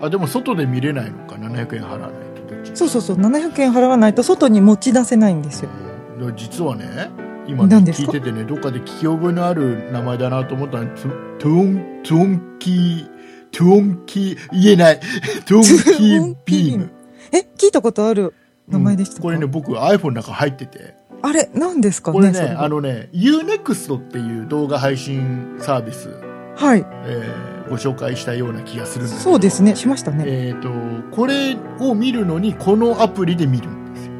あ、でも外で見れないのか、700円払わないと。そうそうそう、700円払わないと外に持ち出せないんですよ。で実はね、今ね聞いててね、どっかで聞き覚えのある名前だなと思ったのトトゥオン、 Twonky、Twonky、言えない。Twonky Beam。え、聞いたことある名前でしたか、うんこれね、僕 iPhone の中入ってて。あれ、何ですか？ねこれね、あのね、Unext っていう動画配信サービス、はい。えーご紹介したような気がするんだけどそうですね、しましたね。えっ、と、これを見るのに、このアプリで見るんですよ。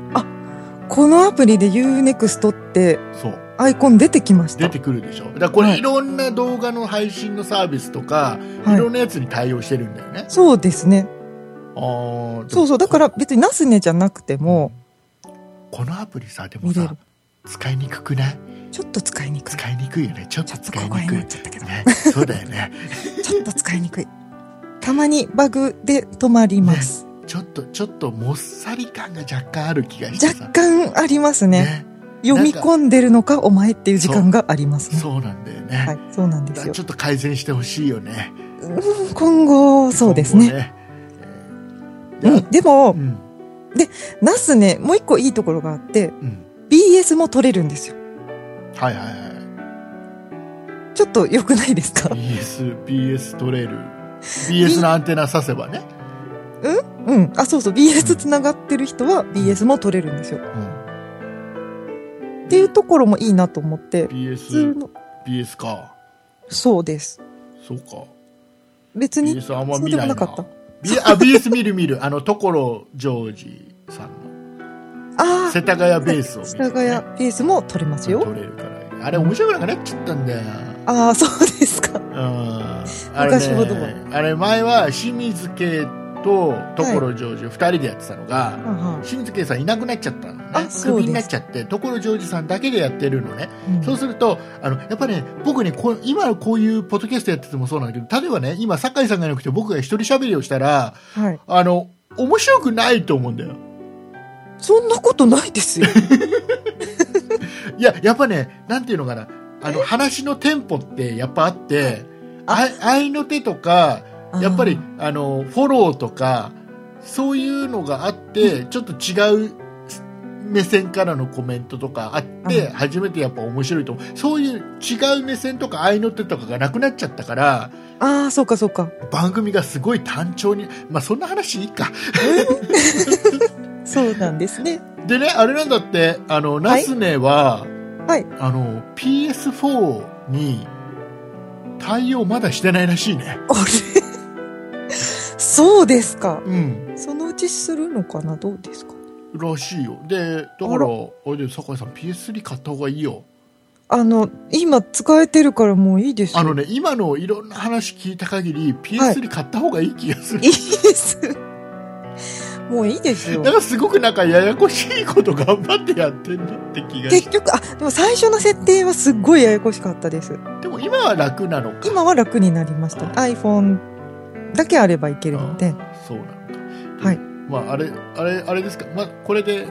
このアプリで U-NEXT ってそう。アイコン出てきました？出てくるでしょ？だこれ、はいいろんな動画の配信のサービスとか、はいいろんなやつに対応してるんだよね。そうですね。あーそうそう。だから別にナスネじゃなくてもこのアプリさ、でもさ。使いにくくない？ちょっと使いにくい。使いにくいよね。ちょっと使いにくいそうだよね。ちょっと使いにくい。たまにバグで止まります。ちょっと、ちょっともっさり感が若干ある気がしてさ。若干ありますね。ね。読み込んでるのか、お前っていう時間がありますね。そうなんだよね。はい、そうなんですよち。ょっと改善してほしいよね。うん今後、そうですね。ね。えーうん、でもう、ん。ナスね、もう一個いいところがあって、うん。BS も取れるんですよ。はいはいはい。ちょっと良くないですか？BS、BS 取れる。BS のアンテナ挿せばね。うん？あ、そうそう。BS つながってる人は BS も取れるんですよ。うん。っていうところもいいなと思って、BS、の、BS か。そうです。そうか。別に、BS あんまそう。でもなかった。B あ、BS 見る見る。あの、所ジョージさんの。あ世田谷ベースを世田谷 BS も取れますよ。取れるから。あれ面白くなくなっちゃったんだよ。ああ、そうですか。うん。あれ昔ほどあれ前は清水圭と所ジョージ二人でやってたのが、はあは清水圭さんいなくなっちゃったのね。あそうですクビになっちゃって、所ジョージさんだけでやってるのね。あうんそうすると、あの、やっぱね、僕ね、こう今こういうポッドキャストやっててもそうなんだけど、例えばね、今、酒井さんがいなくて僕が一人喋りをしたら、はい。あの、面白くないと思うんだよ。そんなことないですよ。いや、やっぱね、なんていうのかな、あの、話のテンポってやっぱあって、あ愛の手とか、やっぱり、あの、フォローとか、そういうのがあって、ちょっと違う目線からのコメントとかあって、うん初めてやっぱ面白いと思う。そういう違う目線とか愛の手とかがなくなっちゃったから、ああ、そうかそうか。番組がすごい単調に、まあそんな話いいか。そうなんですね。でね、あれなんだって、あの、ナスネは、はい。あの、PS4 に対応まだしてないらしいね。あれ？そうですか。うん。そのうちするのかな？どうですか？らしいよ。で、だから、あらあれで、酒井さん PS3 買った方がいいよ。あの、今使えてるからもういいですよ。あのね、今のいろんな話聞いた限り、PS3 買った方がいい気がする。いいです。もういいですよだ。からすごくなんかややこしいこと頑張ってやってんなって気がし結局、あ、でも最初の設定はすっごいややこしかったです。でも今は楽なのか。今は楽になりました。iPhone だけあればいけるので。そうなのか。はい。まあ、あれ、あれ、あれですか？まあ、これで、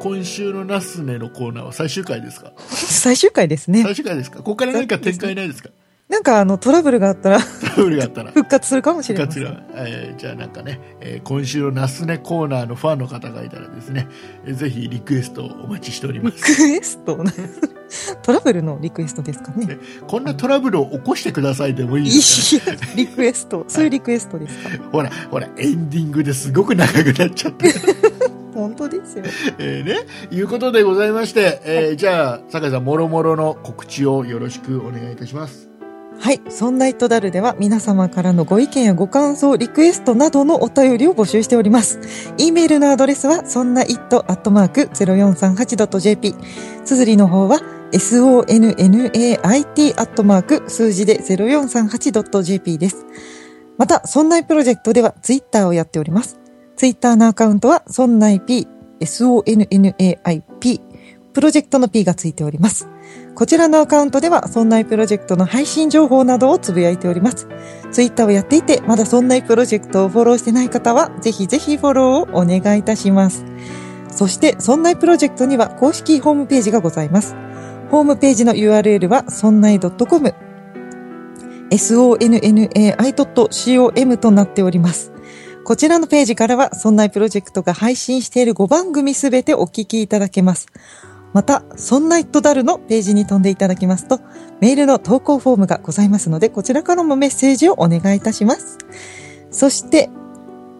今週のナスネのコーナーは最終回ですか？最終回ですね。最終回ですか？ここから何か展開ないですか？なんかあのトラブルがあったらトラブルがあったら。復活するかもしれません。復活が、えーじゃあなんかね、えー今週のナスネコーナーのファンの方がいたらですね、えーぜひリクエストをお待ちしておりまリす。クエストトラブルのリクエストですかね。こんなトラブルを起こしてくださいでもいいいですか、ね、や、リクエスト。そういうリクエストですか。ほら、ほら、エンディングですごく長くなっちゃった。本当ですよ。えーね、いうことでございまして、えーじゃあ、酒井さん、もろもろの告知をよろしくお願いいたします。はい。そんなイットダルでは皆様からのご意見やご感想、リクエストなどのお便りを募集しております。e メールのアドレスは、そんな it.0438.jp。綴りの方は、sonnait アットマーク数字で 0438.jp です。また、そんないプロジェクトではツイッターをやっております。ツイッターのアカウントは、そんない p、sonnaip、プロジェクトの p がついております。こちらのアカウントでは、そんないプロジェクトの配信情報などをつぶやいております。ツイッターをやっていて、まだそんないプロジェクトをフォローしてない方は、ぜひぜひフォローをお願いいたします。そして、そんないプロジェクトには公式ホームページがございます。ホームページの URL は、そんない .com、sonnai.com となっております。こちらのページからは、そんないプロジェクトが配信している5番組すべてお聞きいただけます。また、そんないとダルのページに飛んでいただきますと、メールの投稿フォームがございますので、こちらからもメッセージをお願いいたします。そして、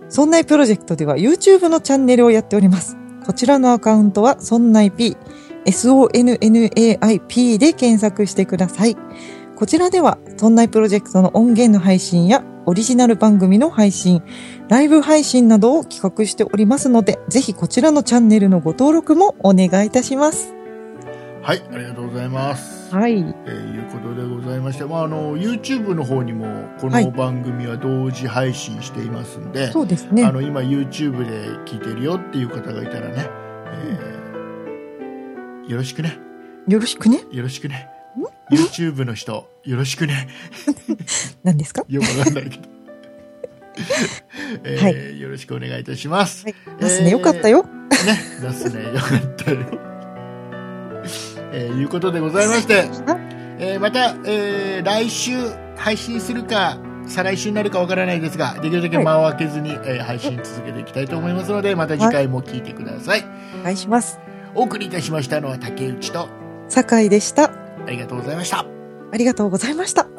そんないプロジェクトでは YouTube のチャンネルをやっております。こちらのアカウントは、そんない P、SONNAIP で検索してください。こちらでは、そんないプロジェクトの音源の配信や、オリジナル番組の配信、ライブ配信などを企画しておりますので、ぜひこちらのチャンネルのご登録もお願いいたします。はい、ありがとうございます。はい。えーいうことでございまして、まあ、あの YouTube の方にもこはいの番組は同時配信していますんで、そうですねあ。の今 YouTube で聞いてるよっていう方がいたらね、えーよろしくねよろしくね。よろしくね YouTube の人よろしくね何ですか？よくわかんないけど、えーはよろしくお願いいたします、はい。ますね。よかったよ。ね出すねよかったよ えーいうことでございまして、えーまた、えー来週配信するか再来週になるかわからないですができるだけ間を空けずに、えー配信続けていきたいと思いますのでまた次回も聞いてください、お願いします。お送りいたしましたのは竹内と酒井でした。ありがとうございましたありがとうございました。